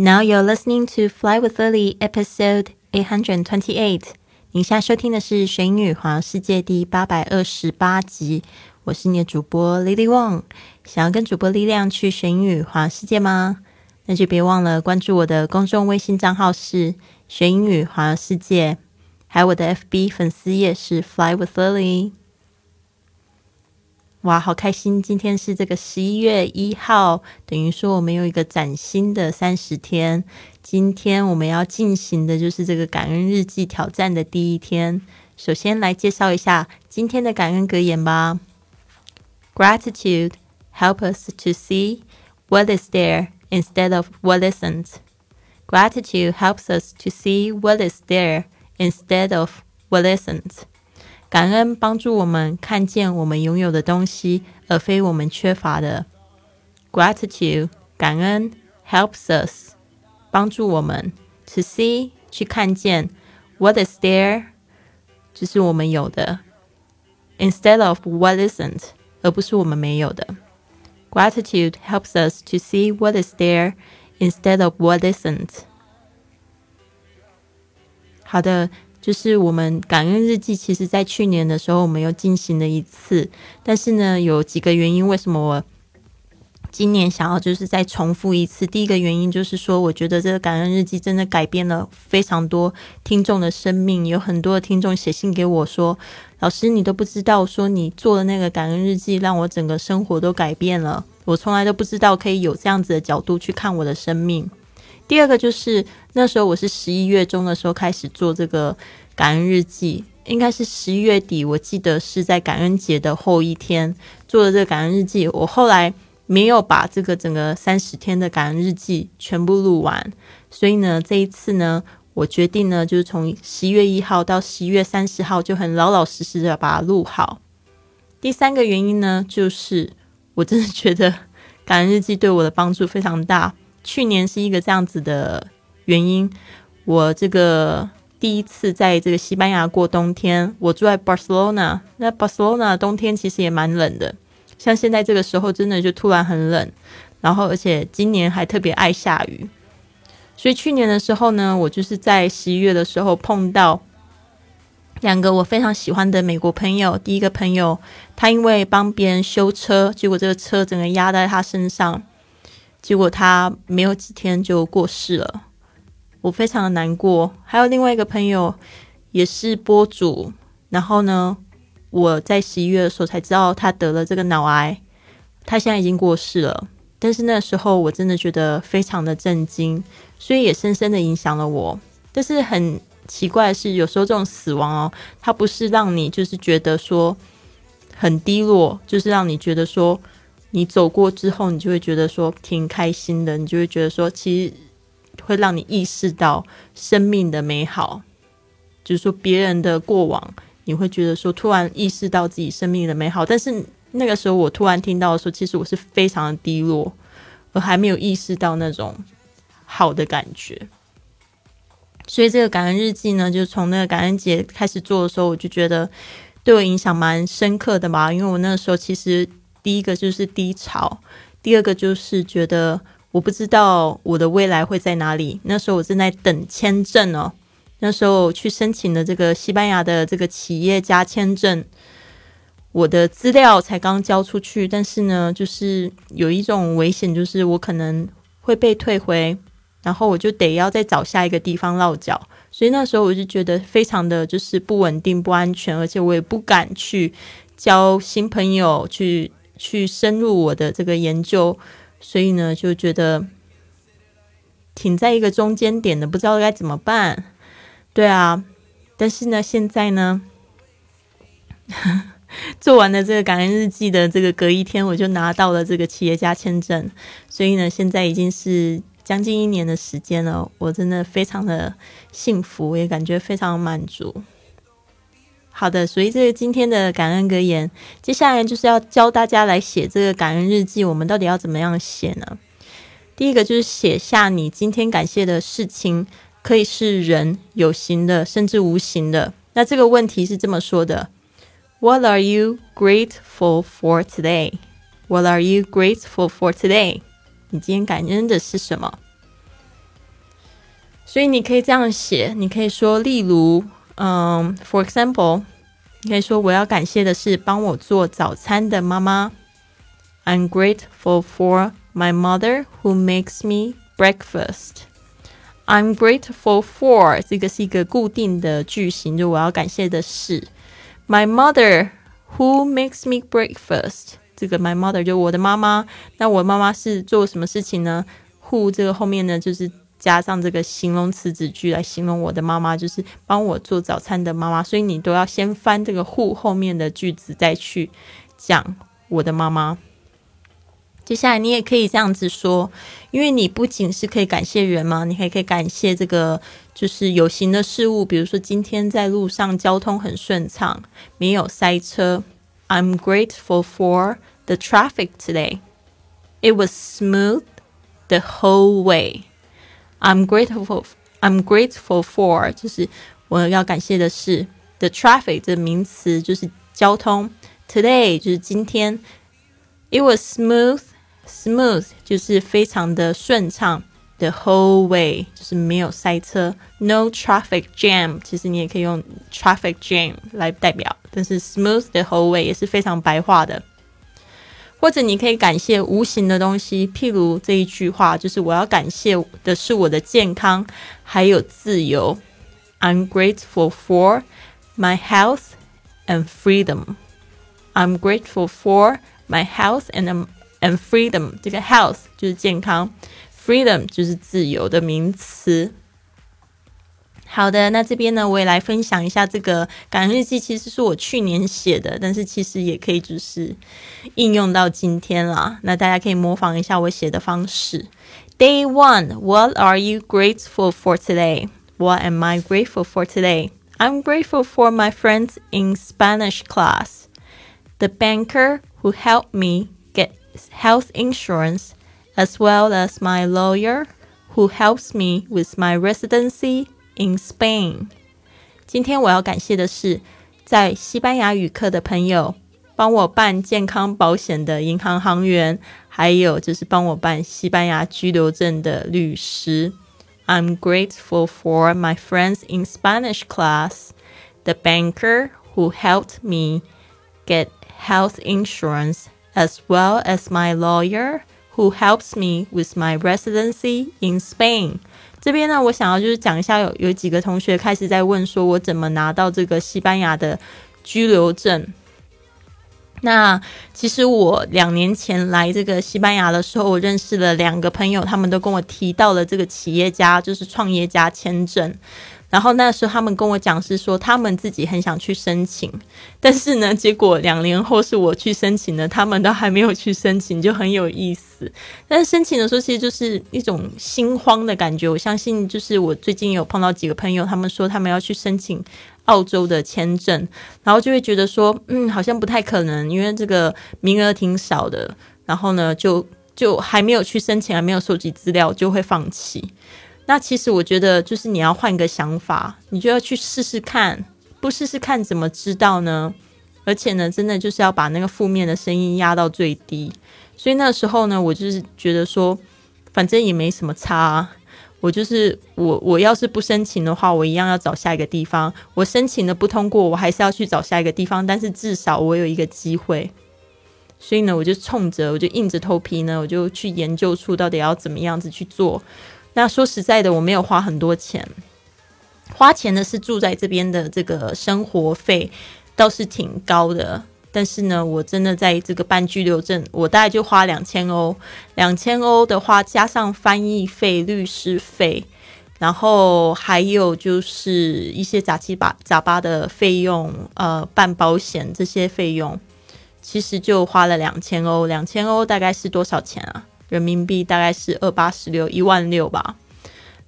Now you're listening to Fly with Lily, episode eight hundred twenty-eight。您现在收听的是《玄宇环世界》第八百二十八集。我是你的主播 Lily Wong。想要跟主播力量去玄宇环世界吗？那就别忘了关注我的公众微信账号是“玄宇环世界”，还有我的 FB 粉丝页是 “Fly with Lily”。哇，好开心！今天是这个十一月一号，等于说我们有一个崭新的三十天。今天我们要进行的就是这个感恩日记挑战的第一天。首先来介绍一下今天的感恩格言吧。Gratitude helps us to see what is there instead of what isn't. Gratitude helps us to see what is there instead of what isn't. 感恩帮助我们看见我们拥有的东西，而非我们缺乏的。Gratitude，感恩，helps us，帮助我们，to see，去看见，what is there，就是我们有的，instead of what isn't，而不是我们没有的。Gratitude helps us to see what is there instead of what isn't。好的。 就是我们感恩日记，其实在去年的时候我们又进行了一次，但是呢，有几个原因，为什么我今年想要就是再重复一次？第一个原因就是说，我觉得这个感恩日记真的改变了非常多听众的生命，有很多的听众写信给我说：“老师，你都不知道，说你做的那个感恩日记，让我整个生活都改变了。我从来都不知道可以有这样子的角度去看我的生命。”第二个就是那时候我是十一月中的时候开始做这个感恩日记，应该是十一月底，我记得是在感恩节的后一天做的这个感恩日记。我后来没有把这个整个三十天的感恩日记全部录完，所以呢，这一次呢，我决定呢，就是从十一月一号到十一月三十号就很老老实实的把它录好。第三个原因呢，就是我真的觉得感恩日记对我的帮助非常大。去年是一个这样子的原因，我这个第一次在这个西班牙过冬天，我住在 Barcelona，那 Barcelona 冬天其实也蛮冷的，像现在这个时候真的就突然很冷，然后而且今年还特别爱下雨，所以去年的时候呢，我就是在十一月的时候碰到两个我非常喜欢的美国朋友，第一个朋友他因为帮别人修车，结果这个车整个压在他身上。结果他没有几天就过世了，我非常的难过。还有另外一个朋友也是播主，然后呢，我在十一月的时候才知道他得了这个脑癌，他现在已经过世了。但是那时候我真的觉得非常的震惊，所以也深深的影响了我。但是很奇怪的是，有时候这种死亡哦，它不是让你就是觉得说很低落，就是让你觉得说。你走过之后，你就会觉得说挺开心的，你就会觉得说，其实会让你意识到生命的美好。就是说，别人的过往，你会觉得说，突然意识到自己生命的美好。但是那个时候，我突然听到的时候，其实我是非常的低落，我还没有意识到那种好的感觉。所以，这个感恩日记呢，就从那个感恩节开始做的时候，我就觉得对我影响蛮深刻的嘛。因为我那个时候其实。第一个就是低潮，第二个就是觉得我不知道我的未来会在哪里。那时候我正在等签证哦，那时候去申请的这个西班牙的这个企业家签证，我的资料才刚交出去，但是呢，就是有一种危险，就是我可能会被退回，然后我就得要再找下一个地方落脚。所以那时候我就觉得非常的就是不稳定、不安全，而且我也不敢去交新朋友去。去深入我的这个研究，所以呢，就觉得挺在一个中间点的，不知道该怎么办。对啊，但是呢，现在呢，做完了这个感恩日记的这个隔一天，我就拿到了这个企业家签证，所以呢，现在已经是将近一年的时间了，我真的非常的幸福，也感觉非常满足。好的，所以这个今天的感恩格言，接下来就是要教大家来写这个感恩日记。我们到底要怎么样写呢？第一个就是写下你今天感谢的事情，可以是人有形的，甚至无形的。那这个问题是这么说的：What are you grateful for today? What are you grateful for today? 你今天感恩的是什么？所以你可以这样写，你可以说，例如，嗯，for example，你可以说我要感谢的是帮我做早餐的妈妈。I'm grateful for my mother who makes me breakfast. I'm grateful for 这个是一个固定的句型，就我要感谢的是 my mother who makes me breakfast。这个 my mother 就我的妈妈，那我妈妈是做什么事情呢？who 这个后面呢就是。 加上这个形容词子句来形容我的妈妈，就是帮我做早餐的妈妈，所以你都要先翻这个 who 后面的句子，再去讲我的妈妈。接下来你也可以这样子说，因为你不仅是可以感谢人嘛，你还可以感谢这个就是有形的事物，比如说今天在路上交通很顺畅，没有塞车。I'm grateful for the traffic today. It was smooth the whole way. I'm grateful. I'm grateful for 就是我要感谢的是 the traffic 这名词就是交通。Today 就是今天。It was smooth. Smooth 就是非常的顺畅。The whole way 就是没有塞车。No traffic jam 其实你也可以用 traffic jam 来代表，但是 smooth the whole way 也是非常白话的。 或者你可以感谢无形的东西，譬如这一句话，就是我要感谢的是我的健康还有自由。I'm grateful for my health and freedom. I'm grateful for my health and and freedom. 这个 health 就是健康，freedom 就是自由的名词。好的，那这边呢，我也来分享一下这个感恩日记。其实是我去年写的，但是其实也可以就是应用到今天啦。那大家可以模仿一下我写的方式。Day one, what are you grateful for today? What am I grateful for today? I'm grateful for my friends in Spanish class, the banker who helped me get health insurance, as well as my lawyer who helps me with my residency In Spain，今天我要感谢的是在西班牙语课的朋友，帮我办健康保险的银行行员，还有就是帮我办西班牙居留证的律师。I'm grateful for my friends in Spanish class, the banker who helped me get health insurance, as well as my lawyer who helps me with my residency in Spain. 这边呢，我想要就是讲一下，有有几个同学开始在问说，我怎么拿到这个西班牙的居留证？那其实我两年前来这个西班牙的时候，我认识了两个朋友，他们都跟我提到了这个企业家，就是创业家签证。然后那时候他们跟我讲是说，他们自己很想去申请，但是呢，结果两年后是我去申请的，他们都还没有去申请，就很有意思。但是申请的时候，其实就是一种心慌的感觉。我相信，就是我最近有碰到几个朋友，他们说他们要去申请澳洲的签证，然后就会觉得说，嗯，好像不太可能，因为这个名额挺少的。然后呢，就就还没有去申请，还没有收集资料，就会放弃。那其实我觉得，就是你要换个想法，你就要去试试看，不试试看怎么知道呢？而且呢，真的就是要把那个负面的声音压到最低。所以那时候呢，我就是觉得说，反正也没什么差，我就是我，我要是不申请的话，我一样要找下一个地方。我申请的不通过，我还是要去找下一个地方，但是至少我有一个机会。所以呢，我就冲着，我就硬着头皮呢，我就去研究出到底要怎么样子去做。那说实在的，我没有花很多钱，花钱的是住在这边的这个生活费，倒是挺高的。但是呢，我真的在这个办居留证，我大概就花两千欧，两千欧的话加上翻译费、律师费，然后还有就是一些杂七八杂八的费用，呃，办保险这些费用，其实就花了两千欧。两千欧大概是多少钱啊？人民币大概是二八十六一万六吧，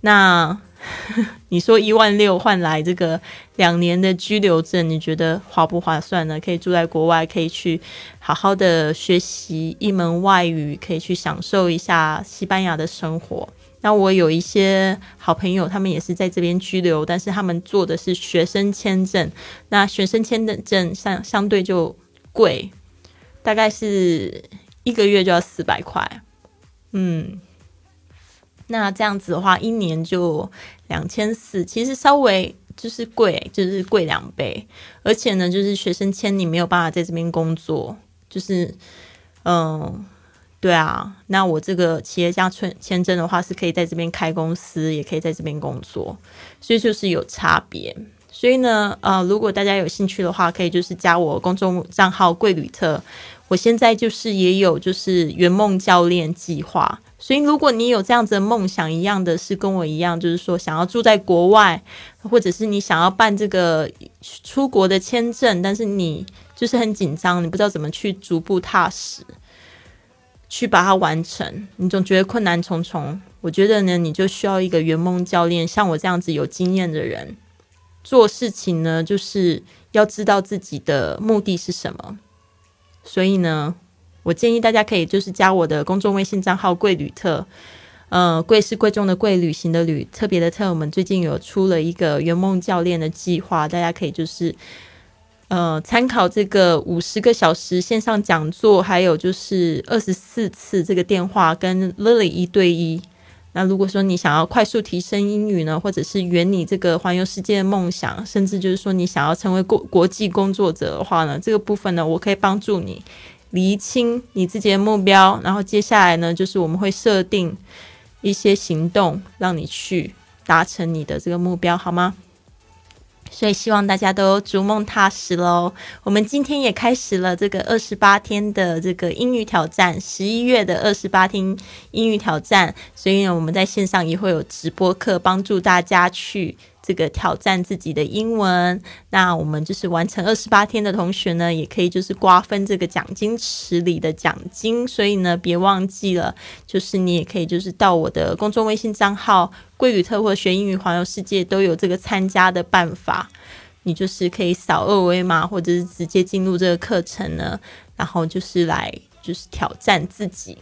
那 你说一万六换来这个两年的居留证，你觉得划不划算呢？可以住在国外，可以去好好的学习一门外语，可以去享受一下西班牙的生活。那我有一些好朋友，他们也是在这边居留，但是他们做的是学生签证，那学生签证相相对就贵，大概是一个月就要四百块。嗯，那这样子的话，一年就两千四，其实稍微就是贵，就是贵两倍。而且呢，就是学生签你没有办法在这边工作，就是嗯，对啊。那我这个企业家签签证的话，是可以在这边开公司，也可以在这边工作，所以就是有差别。所以呢，呃，如果大家有兴趣的话，可以就是加我公众账号“贵旅特”。我现在就是也有就是圆梦教练计划。所以，如果你有这样子的梦想，一样的是跟我一样，就是说想要住在国外，或者是你想要办这个出国的签证，但是你就是很紧张，你不知道怎么去逐步踏实去把它完成，你总觉得困难重重。我觉得呢，你就需要一个圆梦教练，像我这样子有经验的人，做事情呢，就是要知道自己的目的是什么。所以呢。我建议大家可以就是加我的公众微信账号“贵旅特”，呃，贵是贵重的贵，旅行的旅，特别的特。我们最近有出了一个圆梦教练的计划，大家可以就是呃参考这个五十个小时线上讲座，还有就是二十四次这个电话跟 Lily 一对一。那如果说你想要快速提升英语呢，或者是圆你这个环游世界的梦想，甚至就是说你想要成为国国际工作者的话呢，这个部分呢，我可以帮助你。厘清你自己的目标，然后接下来呢，就是我们会设定一些行动，让你去达成你的这个目标，好吗？所以希望大家都逐梦踏实喽。我们今天也开始了这个二十八天的这个英语挑战，十一月的二十八天英语挑战，所以呢，我们在线上也会有直播课，帮助大家去。这个挑战自己的英文，那我们就是完成二十八天的同学呢，也可以就是瓜分这个奖金池里的奖金，所以呢，别忘记了，就是你也可以就是到我的公众微信账号“贵旅特”或“学英语环游世界”都有这个参加的办法，你就是可以扫二维码，或者是直接进入这个课程呢，然后就是来就是挑战自己。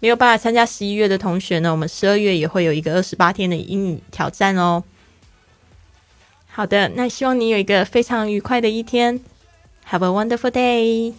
没有办法参加十一月的同学呢，我们十二月也会有一个二十八天的英语挑战哦。好的，那希望你有一个非常愉快的一天，Have a wonderful day。